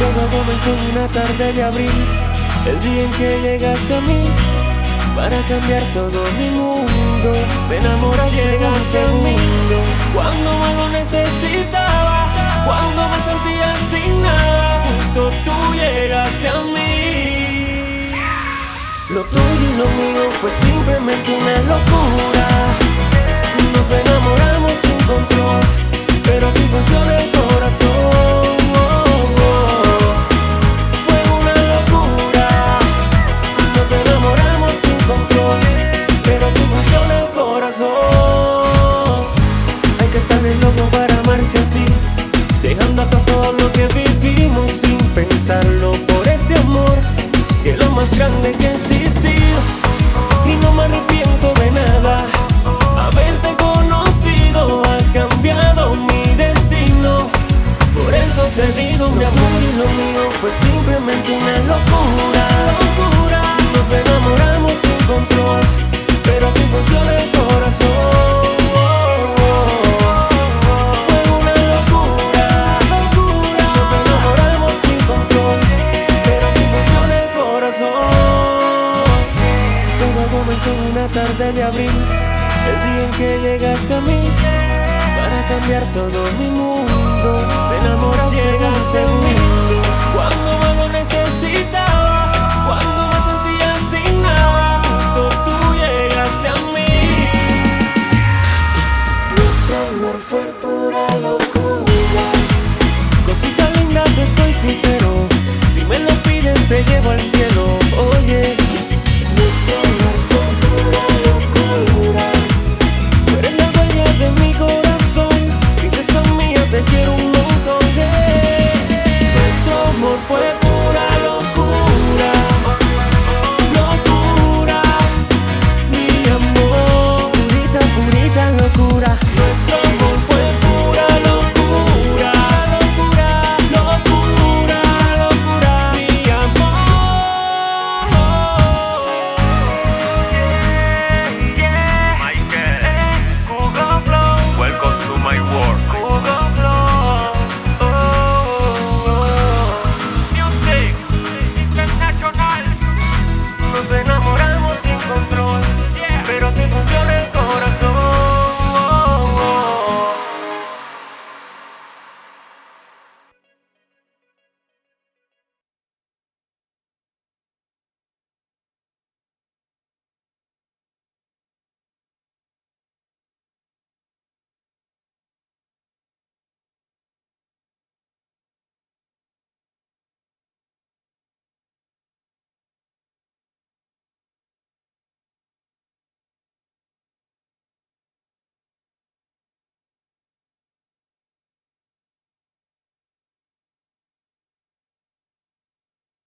comenzó una tarde de abril, el día en que llegaste a mí para cambiar todo mi mundo. Me enamoraste llegaste a mí cuando más lo necesitaba, cuando me sentía sin nada. Justo tú llegaste a mí. Lo tuyo y lo mío fue simplemente una locura. Nos enamoramos sin control, pero si Hay que estar bien loco para amarse así, dejando atrás todo lo que vivimos sin pensarlo por este amor, que es lo más grande que ha existido. Y no me arrepiento de nada, haberte conocido ha cambiado mi destino. Por eso te digo, mi amor y lo mío fue simplemente una locura. locura. Nos enamoramos sin control, pero si funciona el una tarde de abril, el día en que llegaste a mí para cambiar todo mi mundo.